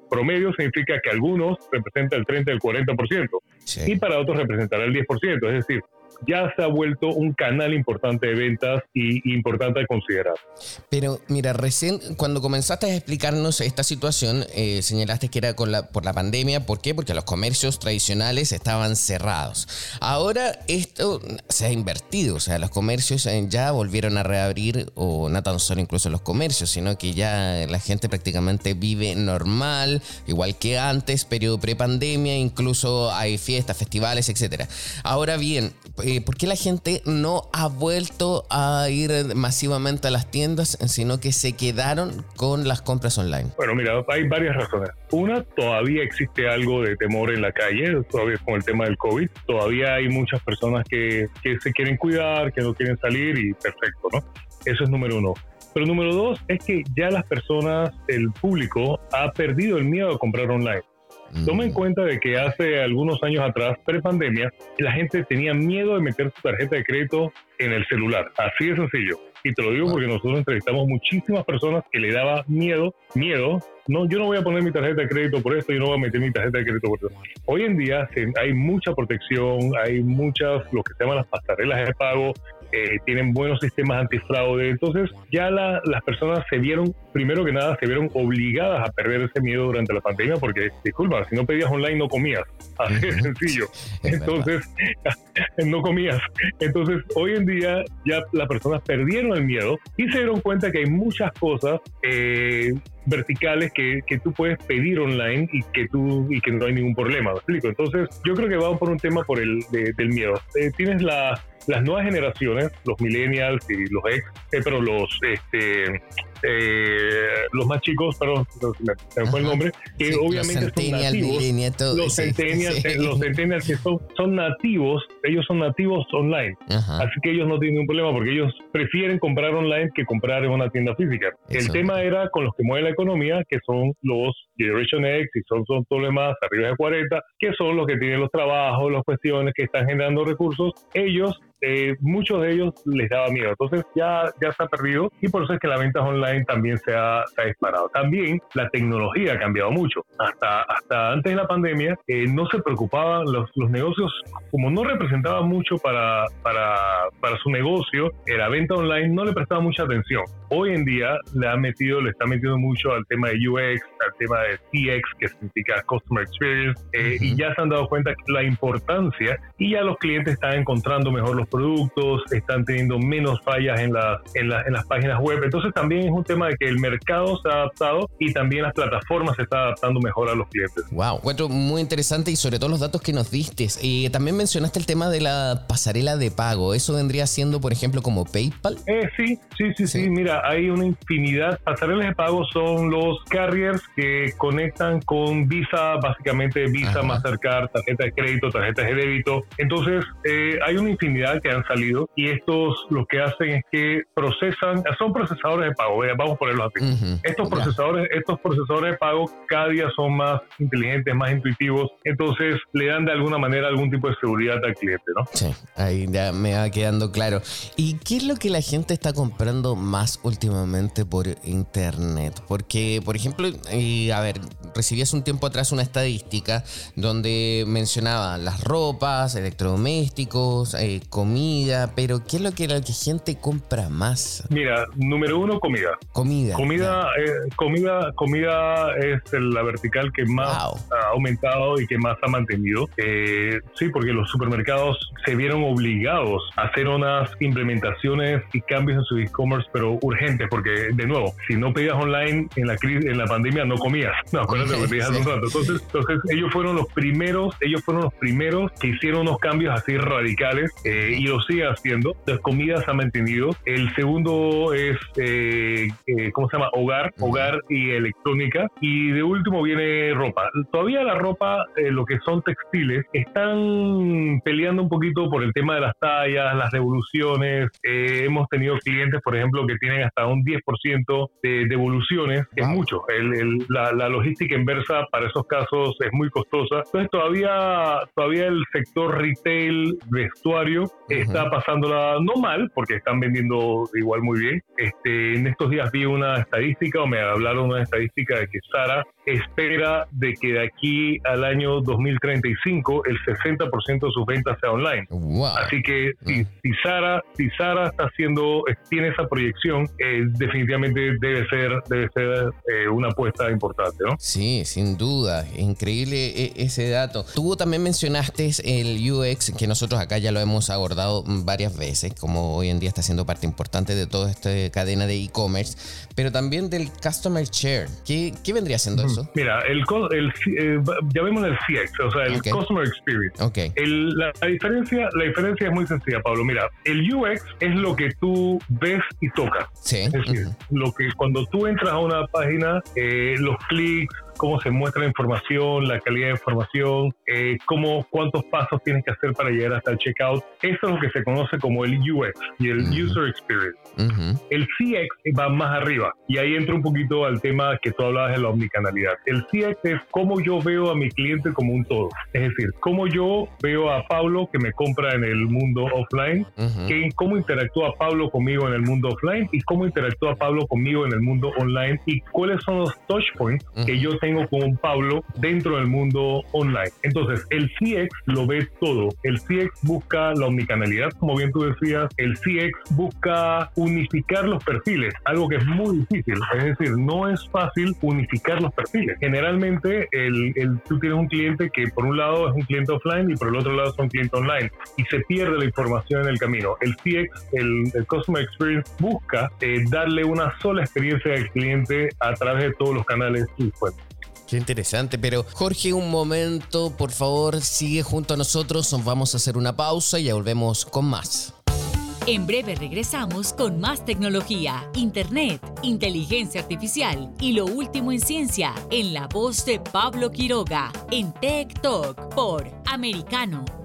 promedio significa que algunos representan el 30, el 40%, y para otros representará el 10%. Es decir, ya se ha vuelto un canal importante de ventas y importante a considerar. Pero mira, recién cuando comenzaste a explicarnos esta situación, eh, señalaste que era con la, por la pandemia. ¿Por qué? Porque los comercios tradicionales estaban cerrados. Ahora esto se ha invertido, o sea, los comercios eh, ya volvieron a reabrir, o no tan solo incluso los comercios, sino que ya la gente prácticamente vive normal, igual que antes, periodo prepandemia, incluso hay fiestas, festivales, etc. Ahora bien, eh, ¿por qué la gente no ha vuelto a ir masivamente a las tiendas, sino que se quedaron con las compras online? Bueno, mira, hay varias razones. Una, todavía existe algo de temor en la calle, todavía con el tema del COVID. Todavía hay muchas personas que, que se quieren cuidar, que no quieren salir y perfecto, ¿no? Eso es número uno. Pero número dos es que ya las personas, el público, ha perdido el miedo a comprar online. Toma en cuenta de que hace algunos años atrás, pre-pandemia, la gente tenía miedo de meter su tarjeta de crédito en el celular. Así de sencillo. Y te lo digo porque nosotros entrevistamos muchísimas personas que le daba miedo, miedo. No, yo no voy a poner mi tarjeta de crédito por esto, yo no voy a meter mi tarjeta de crédito por esto. Hoy en día hay mucha protección, hay muchas, lo que se llaman las pasarelas de pago, eh, tienen buenos sistemas antifraude. Entonces ya las personas se vieron, primero que nada, se vieron obligadas a perder ese miedo durante la pandemia porque, disculpa, si no pedías online no comías. Así de sencillo. Entonces, no comías. Entonces, hoy en día ya las personas perdieron el miedo y se dieron cuenta que hay muchas cosas eh, verticales que, que, tú puedes pedir online y que tú y que no hay ningún problema. ¿me explico? Entonces, yo creo que va por un tema por el del miedo. Eh, tienes la las nuevas generaciones, los millennials y los ex, eh, pero los este eh, los más chicos, perdón, se me fue el nombre, que obviamente son nativos. los centennials, eh, los centennials que son, son nativos, ellos son nativos online. Así que ellos no tienen ningún problema porque ellos prefieren comprar online que comprar en una tienda física. El tema era con los que mueven la economía, que son los Generation X y son, son todos los demás arriba de 40, que son los que tienen los trabajos, las cuestiones que están generando recursos. Ellos eh, muchos de ellos les daba miedo. Entonces ya, ya se ha perdido y por eso es que la venta online también se ha, disparado. También la tecnología ha cambiado mucho. Hasta, hasta antes de la pandemia eh, no se preocupaban los, los negocios, como no representaban mucho para, para, para su negocio, la venta online no le prestaba mucha atención. Hoy en día le ha metido, le está metiendo mucho al tema de UX, al tema de CX, que significa Customer Experience, eh, y ya se han dado cuenta la importancia y ya los clientes están encontrando mejor los productos, están teniendo menos fallas en las, en, en las páginas web. Entonces también es un tema de que el mercado se ha adaptado y también las plataformas se están adaptando mejor a los clientes. Wow, encuentro muy interesante y sobre todo los datos que nos diste. Y también mencionaste el tema de la pasarela de pago. ¿Eso vendría siendo, por ejemplo, como PayPal? Eh, sí, sí, sí, sí, Mira, hay una infinidad. Pasarelas de pago son los carriers que conectan con Visa, básicamente Visa, Mastercard, tarjeta de crédito, tarjeta de débito. Entonces, eh, hay una infinidad que han salido y estos lo que hacen es que procesan, son procesadores de pago, vamos a ponerlo así. Estos procesadores, estos procesadores de pago cada día son más inteligentes, más intuitivos, entonces le dan de alguna manera algún tipo de seguridad al cliente, ¿no? Sí, ahí ya me va quedando claro. ¿Y qué es lo que la gente está comprando más últimamente por internet? Porque, por ejemplo, eh, a ver, recibí hace un tiempo atrás una estadística donde mencionaba las ropas, electrodomésticos, eh, comida, pero ¿qué es lo que la gente compra más? Mira, número uno, comida. Comida. Comida, eh, comida, comida es la vertical que más ha aumentado y que más ha mantenido. Eh, sí, porque los supermercados se vieron obligados a hacer unas implementaciones y cambios en su e-commerce, pero urgentes, porque de nuevo, si no pedías online en la crisis, en la pandemia no comías. No, acuérdate que pedías un rato. Entonces, entonces ellos fueron los primeros, ellos fueron los primeros que hicieron unos cambios así radicales eh, y lo siguen haciendo. Entonces, comida se ha mantenido. El segundo es, eh, ¿cómo se llama? Hogar, hogar y electrónica. Y de último viene ropa. Todavía la ropa, eh, lo que son textiles, están peleando un poquito por el tema de las tallas, las devoluciones. Eh, hemos tenido clientes, por ejemplo, que tienen hasta un 10% de devoluciones, es mucho. la, logística inversa para esos casos es muy costosa. Entonces todavía, todavía el sector retail, vestuario, está pasándola no mal, porque están vendiendo igual muy bien. Este, en estos días vi una estadística o me hablaron una estadística de que Sara espera de que de aquí al año 2035 el 60% de sus ventas sea online. Así que si, si, Sara, si Sara está haciendo, tiene esa proyección, eh, definitivamente debe ser, debe ser eh, una apuesta importante, ¿no? Sí, sin duda. Increíble e, ese dato. Tú también mencionaste el UX, que nosotros acá ya lo hemos abordado varias veces, como hoy en día está siendo parte importante de toda esta cadena de e-commerce, pero también del Customer Share. ¿Qué, qué vendría siendo eso? Mira, el, el eh, llamémoslo el CX, o sea, el Customer Experience. Okay. la, diferencia, la diferencia es muy sencilla, Pablo. Mira, el UX es lo que tú ves y tocas. Sí. Es decir, lo que cuando tú entras a una página, eh, los clics, cómo se muestra la información, la calidad de información, eh, cómo, cuántos pasos tienes que hacer para llegar hasta el checkout. Eso es lo que se conoce como el UX y el User Experience. El CX va más arriba y ahí entra un poquito al tema que tú hablabas de la omnicanalidad. El CX es cómo yo veo a mi cliente como un todo. Es decir, cómo yo veo a Pablo que me compra en el mundo offline, cómo interactúa Pablo conmigo en el mundo offline y cómo interactúa Pablo conmigo en el mundo online y cuáles son los touch points que yo tengo con Pablo dentro del mundo online. Entonces, el CX lo ve todo. El CX busca la omnicanalidad, como bien tú decías. El CX busca unificar los perfiles, algo que es muy difícil. Es decir, no es fácil unificar los perfiles. Generalmente, el, tú tienes un cliente que por un lado es un cliente offline y por el otro lado es un cliente online y se pierde la información en el camino. El CX, el, Customer Experience, busca eh, darle una sola experiencia al cliente a través de todos los canales disponibles. Qué interesante, pero Jorge, un momento, por favor, sigue junto a nosotros, vamos a hacer una pausa y ya volvemos con más. En breve regresamos con más tecnología, internet, inteligencia artificial y lo último en ciencia en la voz de Pablo Quiroga en Tech Talk por Americano.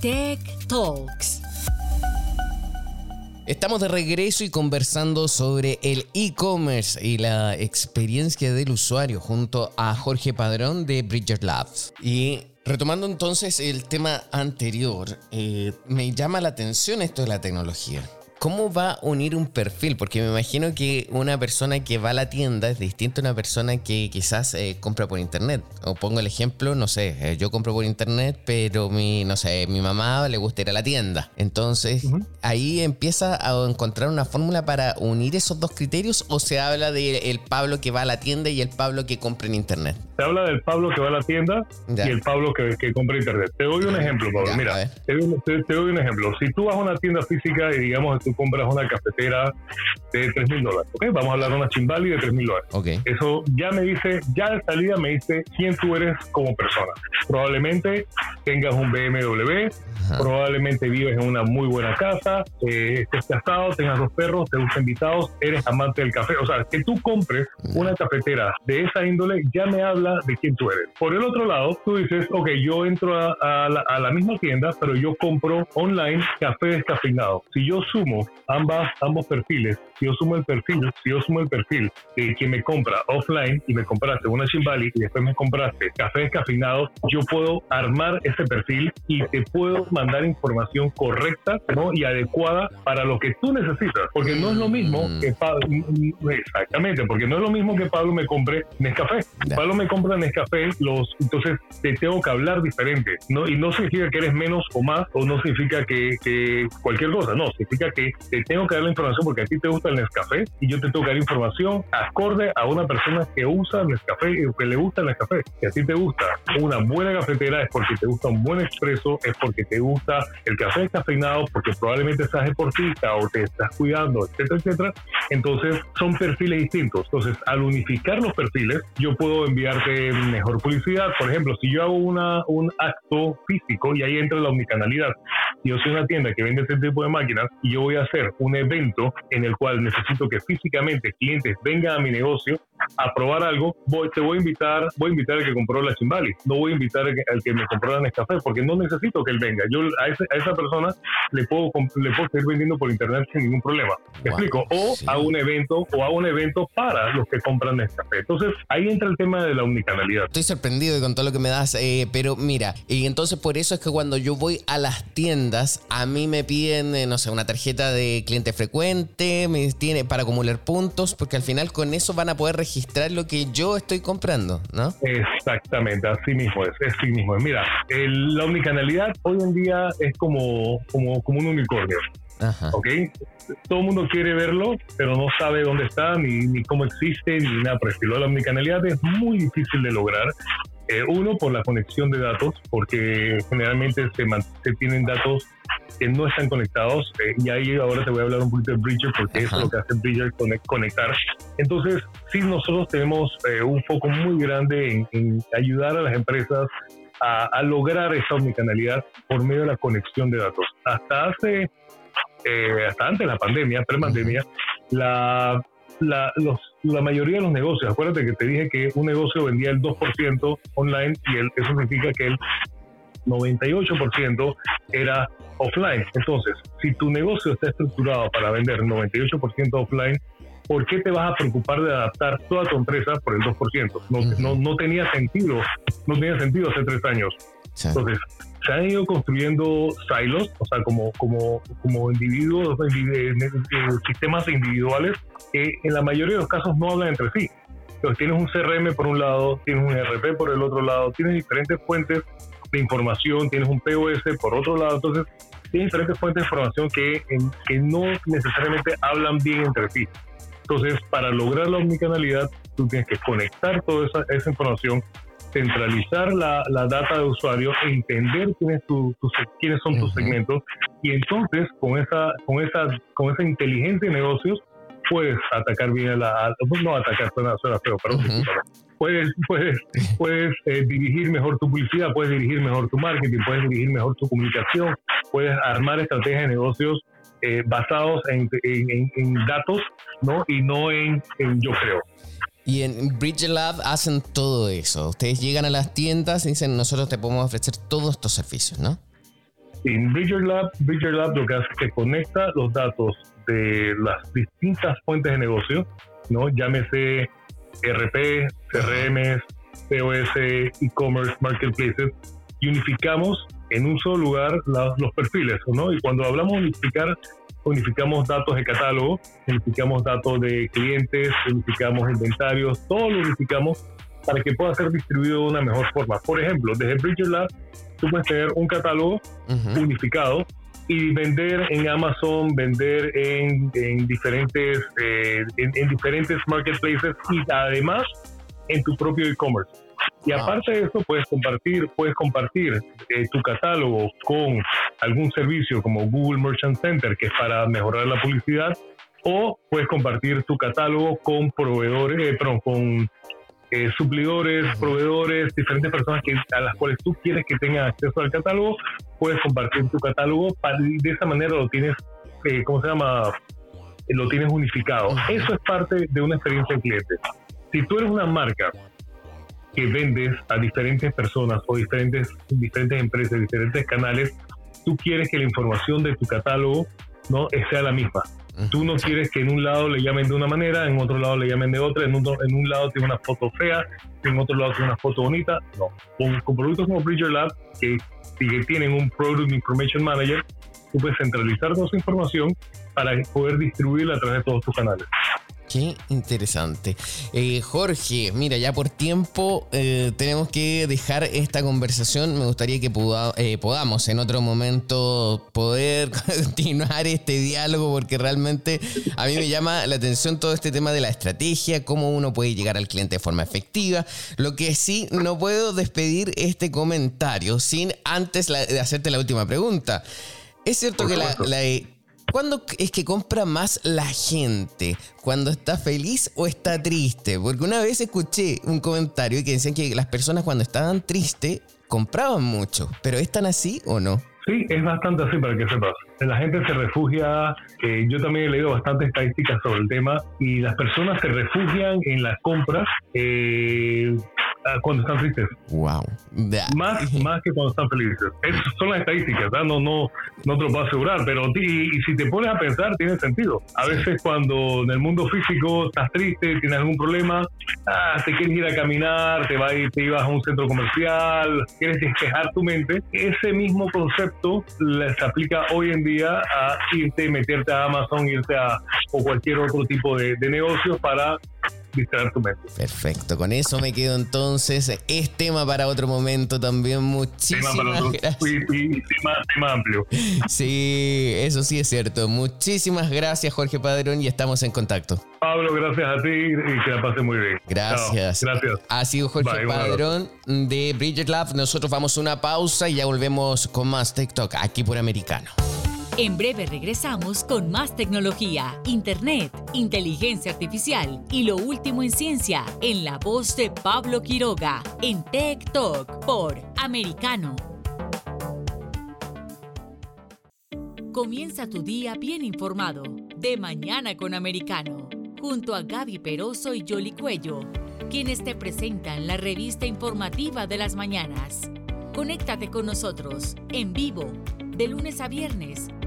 Tech Talks. Estamos de regreso y conversando sobre el e-commerce y la experiencia del usuario junto a Jorge Padrón de Bridger Labs. Y retomando entonces el tema anterior, eh, me llama la atención esto de la tecnología. ¿Cómo va a unir un perfil? Porque me imagino que una persona que va a la tienda es distinta a una persona que quizás eh, compra por internet. O pongo el ejemplo, no sé, eh, yo compro por internet, pero mi, no sé, mi mamá le gusta ir a la tienda. Entonces, ahí empieza a encontrar una fórmula para unir esos dos criterios o se habla del Pablo que va a la tienda y el Pablo que compra en internet. Se habla del Pablo que va a la tienda y el Pablo que, que, compra internet. Te doy un ejemplo, Pablo. Mira, te doy, un ejemplo. Si tú vas a una tienda física y digamos tú compras una cafetera de 3 mil dólares, ¿ok? Vamos a hablar de una chimbali de 3 mil dólares. Okay. Eso ya me dice, ya de salida me dice quién tú eres como persona. Probablemente tengas un BMW, probablemente vives en una muy buena casa, eh, estés casado, tengas dos perros, te gustan invitados, eres amante del café. O sea, que tú compres una cafetera de esa índole ya me habla de quién tú eres. Por el otro lado, tú dices, ok, yo entro a, la, a la misma tienda, pero yo compro online café descafeinado. Si yo sumo ambas, ambos perfiles, si yo sumo el perfil, si yo sumo el perfil de quien me compra offline y me compraste una Chimbali y después me compraste café descafeinado, yo puedo armar ese perfil y te puedo mandar información correcta ¿no? y adecuada para lo que tú necesitas. Porque no es lo mismo mm. que Pablo, exactamente, porque no es lo mismo que Pablo me compre Nescafé. Pablo me compra Nescafé, los, entonces te tengo que hablar diferente. ¿no? Y no significa que eres menos o más, o no significa que, que cualquier cosa, no, significa que te tengo que dar la información porque a ti te gusta el Nescafé y yo te tengo que dar información acorde a una persona que usa el Nescafé y que le gusta el Nescafé. Si a ti te gusta una buena cafetera es porque te gusta un buen expreso, es porque te gusta el café descafeinado, porque probablemente estás deportista o te estás cuidando, etcétera, etcétera. Entonces son perfiles distintos. Entonces al unificar los perfiles, yo puedo enviarte mejor publicidad. Por ejemplo, si yo hago una, un acto físico y ahí entra la omnicanalidad, yo soy una tienda que vende este tipo de máquinas y yo voy a hacer un evento en el cual necesito que físicamente clientes vengan a mi negocio a probar algo, voy, te voy a invitar, voy a invitar al que compró la Chimbali, no voy a invitar al que, me compró la Nescafé, porque no necesito que él venga. Yo a, esa persona le puedo, le puedo seguir vendiendo por internet sin ningún problema. ¿Me explico? O a un evento, o a un evento para los que compran Nescafé. Entonces, ahí entra el tema de la omnicanalidad. Estoy sorprendido con todo lo que me das, eh, pero mira, y entonces por eso es que cuando yo voy a las tiendas, a mí me piden, eh, no sé, una tarjeta de cliente frecuente, me tiene para acumular puntos, porque al final con eso van a poder registrar lo que yo estoy comprando, ¿no? Exactamente, así mismo es, así mismo es. Mira, la omnicanalidad hoy en día es como, como, como un unicornio. Ajá. ¿Ok? Todo el mundo quiere verlo, pero no sabe dónde está, ni, ni cómo existe, ni nada por el estilo. La omnicanalidad es muy difícil de lograr. Eh, uno, por la conexión de datos, porque generalmente se, se tienen datos que no están conectados. Eh, y ahí ahora te voy a hablar un poquito de Bridger, porque eso es lo que hace Bridger, conectar. Entonces, sí, nosotros tenemos eh, un foco muy grande en, ayudar a las empresas a, lograr esa omnicanalidad por medio de la conexión de datos. Hasta hace, hasta antes de la pandemia, pre-pandemia, la la, los, la mayoría de los negocios, acuérdate que te dije que un negocio vendía el 2% online y el, eso significa que el 98% era offline. Entonces, si tu negocio está estructurado para vender 98% offline, ¿por qué te vas a preocupar de adaptar toda tu empresa por el 2%? No, no, no tenía sentido, no tenía sentido hace tres años. Entonces, se han ido construyendo silos, o sea, como, como, como individuos, sistemas individuales que en la mayoría de los casos no hablan entre sí. Entonces tienes un CRM por un lado, tienes un ERP por el otro lado, tienes diferentes fuentes de información, tienes un POS por otro lado, entonces tienes diferentes fuentes de información que, que no necesariamente hablan bien entre sí. Entonces, para lograr la omnicanalidad, tú tienes que conectar toda esa, esa información centralizar la, la, data de usuario, entender quién tu, quiénes son tus segmentos y entonces con esa, con esa, con esa inteligencia de negocios puedes atacar bien a la, no atacar suena, suena feo, pero puedes, puedes, puedes eh, dirigir mejor tu publicidad, puedes dirigir mejor tu marketing, puedes dirigir mejor tu comunicación, puedes armar estrategias de negocios eh, basados en, en, en, datos, ¿no? Y no en, en yo creo. Y en Bridger Lab hacen todo eso. Ustedes llegan a las tiendas y dicen, nosotros te podemos ofrecer todos estos servicios, ¿no? En Bridger Lab, Bridger Lab lo que hace es que conecta los datos de las distintas fuentes de negocio, ¿no? Llámese RP, CRM, POS, e-commerce, marketplaces, y unificamos en un solo lugar los perfiles, ¿no? Y cuando hablamos de unificar, unificamos datos de catálogo, unificamos datos de clientes, unificamos inventarios, todo lo unificamos para que pueda ser distribuido de una mejor forma. Por ejemplo, desde Bridger Lab, tú puedes tener un catálogo unificado y vender en Amazon, vender en, diferentes, eh, en, diferentes marketplaces y además en tu propio e-commerce. Y aparte de eso, puedes compartir, puedes compartir eh, tu catálogo con algún servicio como Google Merchant Center, que es para mejorar la publicidad, o puedes compartir tu catálogo con proveedores, eh, perdón, con eh, suplidores, proveedores, diferentes personas que, a las cuales tú quieres que tengan acceso al catálogo, puedes compartir tu catálogo para, de esa manera lo tienes, eh, ¿cómo se llama? Lo tienes unificado. Eso es parte de una experiencia de cliente. Si tú eres una marca que vendes a diferentes personas o diferentes, diferentes empresas, diferentes canales, tú quieres que la información de tu catálogo no sea la misma. Tú no quieres que en un lado le llamen de una manera, en otro lado le llamen de otra, en, en un lado tiene una foto fea, en otro lado tiene una foto bonita. No. Con, productos como Bridger Lab, que, que tienen un Product Information Manager, tú puedes centralizar toda esa información para poder distribuirla a través de todos tus canales. Qué interesante. Eh, Jorge, mira, ya por tiempo eh, tenemos que dejar esta conversación. Me gustaría que eh, podamos en otro momento poder continuar este diálogo porque realmente a mí me llama la atención todo este tema de la estrategia, cómo uno puede llegar al cliente de forma efectiva. Lo que sí, no puedo despedir este comentario sin antes de hacerte la última pregunta. Es cierto que la ¿Cuándo es que compra más la gente? ¿Cuando está feliz o está triste? Porque una vez escuché un comentario que decían que las personas cuando estaban tristes compraban mucho. ¿Pero es tan así o no? Sí, es bastante así para que sepas. La gente se refugia, eh, yo también he leído bastantes estadísticas sobre el tema, y las personas se refugian en las compras eh, cuando están tristes. Wow. Más, más que cuando están felices. Esas son las estadísticas, no, no, no te lo puedo asegurar, pero y, y, si te pones a pensar, tiene sentido. A veces cuando en el mundo físico estás triste, tienes algún problema, ah, te quieres ir a caminar, te, vas, te ibas a un centro comercial, quieres despejar tu mente, ese mismo concepto se aplica hoy en día a irte, meterte a Amazon, irte a o cualquier otro tipo de, de negocios para distraer tu mente. Perfecto, con eso me quedo entonces. Es tema para otro momento también. Muchísimas gracias. tema, amplio. Sí, eso sí es cierto. Muchísimas gracias, Jorge Padrón, y estamos en contacto. Pablo, gracias a ti y que la pase muy bien. Gracias. gracias. Ha sido Jorge Padrón de Bridget Lab. Nosotros vamos a una pausa y ya volvemos con más TikTok aquí por Americano. En breve regresamos con más tecnología, internet, inteligencia artificial y lo último en ciencia en la voz de Pablo Quiroga en Tech Talk por Americano. Comienza tu día bien informado de mañana con Americano junto a Gaby Peroso y Jolly Cuello, quienes te presentan la revista informativa de las mañanas. Conéctate con nosotros en vivo de lunes a viernes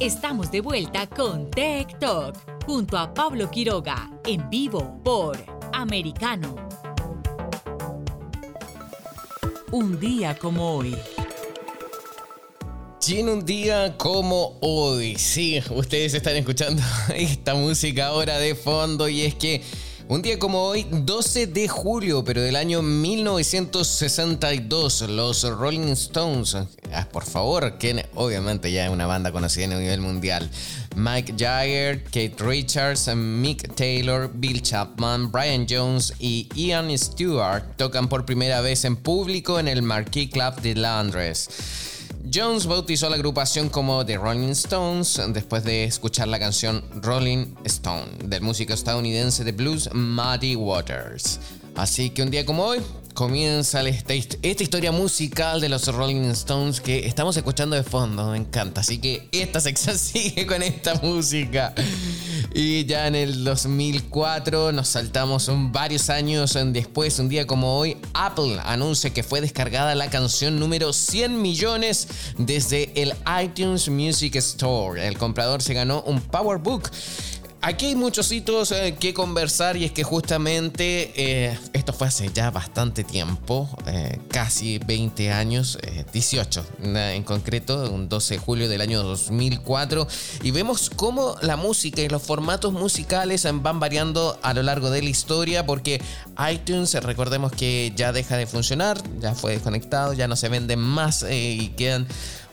Estamos de vuelta con Tech Talk junto a Pablo Quiroga en vivo por Americano. Un día como hoy. Y en un día como hoy, sí, ustedes están escuchando esta música ahora de fondo y es que un día como hoy, 12 de julio, pero del año 1962, los Rolling Stones, ah, por favor, que obviamente ya es una banda conocida a nivel mundial, Mike Jagger, Kate Richards, Mick Taylor, Bill Chapman, Brian Jones y Ian Stewart tocan por primera vez en público en el Marquee Club de Londres. Jones bautizó la agrupación como The Rolling Stones después de escuchar la canción Rolling Stone del músico estadounidense de blues Muddy Waters. Así que un día como hoy, comienza esta, historia musical de los Rolling Stones que estamos escuchando de fondo, me encanta. Así que esta sección sigue con esta música. Y ya en el 2004 nos saltamos varios años después, un día como hoy, Apple anuncia que fue descargada la canción número 100 millones desde el iTunes Music Store. El comprador se ganó un PowerBook aquí hay muchos hitos eh, que conversar y es que justamente eh, esto fue hace ya bastante tiempo, eh, casi 20 años, 18 en concreto, un 12 de julio del año 2004, y vemos cómo la música y los formatos musicales van variando a lo largo de la historia porque iTunes, recordemos que ya deja de funcionar, ya fue desconectado, ya no se venden más y quedan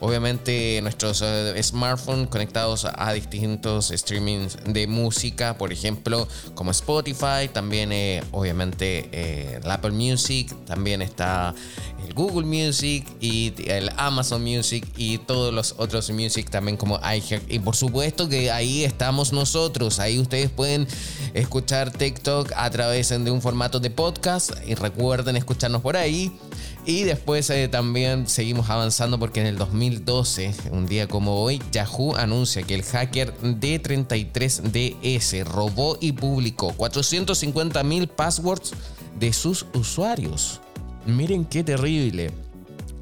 obviamente nuestros eh, smartphones conectados a distintos streamings de música, por ejemplo, como Spotify, también eh, obviamente eh, Apple Music, también está el Google Music y el Amazon Music y todos los otros music también como iHeart. Y por supuesto que ahí estamos nosotros, ahí ustedes pueden escuchar TikTok a través de un formato de podcast y recuerden escucharnos por ahí. Y después también seguimos avanzando porque en el 2000 2012, un día como hoy, Yahoo anuncia que el hacker D33DS robó y publicó 450.000 passwords de sus usuarios. Miren qué terrible.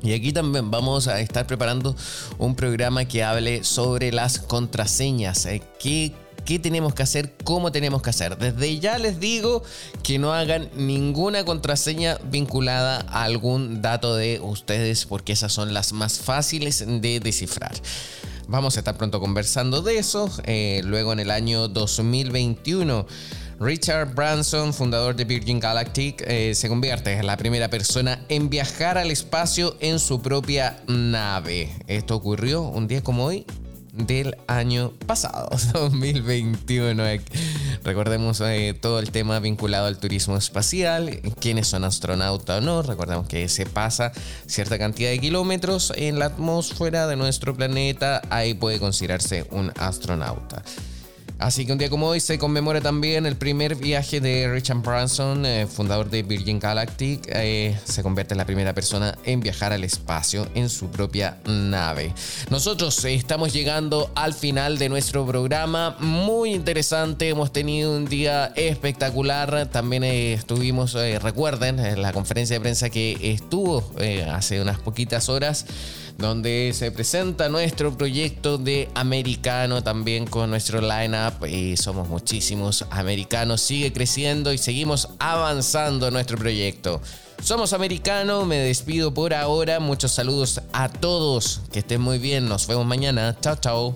Y aquí también vamos a estar preparando un programa que hable sobre las contraseñas. Eh, ¿Qué, ¿Qué tenemos que hacer? ¿Cómo tenemos que hacer? Desde ya les digo que no hagan ninguna contraseña vinculada a algún dato de ustedes porque esas son las más fáciles de descifrar. Vamos a estar pronto conversando de eso. Eh, luego en el año 2021 Richard Branson, fundador de Virgin Galactic, eh, se convierte en la primera persona en viajar al espacio en su propia nave. Esto ocurrió un día como hoy del año pasado, 2021. Recordemos eh, todo el tema vinculado al turismo espacial, quiénes son astronautas o no. Recordemos que se pasa cierta cantidad de kilómetros en la atmósfera de nuestro planeta, ahí puede considerarse un astronauta. Así que un día como hoy se conmemora también el primer viaje de Richard Branson, eh, fundador de Virgin Galactic. Eh, se convierte en la primera persona en viajar al espacio en su propia nave. Nosotros estamos llegando al final de nuestro programa. Muy interesante, hemos tenido un día espectacular. También eh, estuvimos, recuerden, en la conferencia de prensa que estuvo hace unas poquitas horas donde se presenta nuestro proyecto de americano también con nuestro lineup. Y somos muchísimos americanos, sigue creciendo y seguimos avanzando nuestro proyecto. Somos americano, me despido por ahora, muchos saludos a todos, que estén muy bien, nos vemos mañana, chao chao.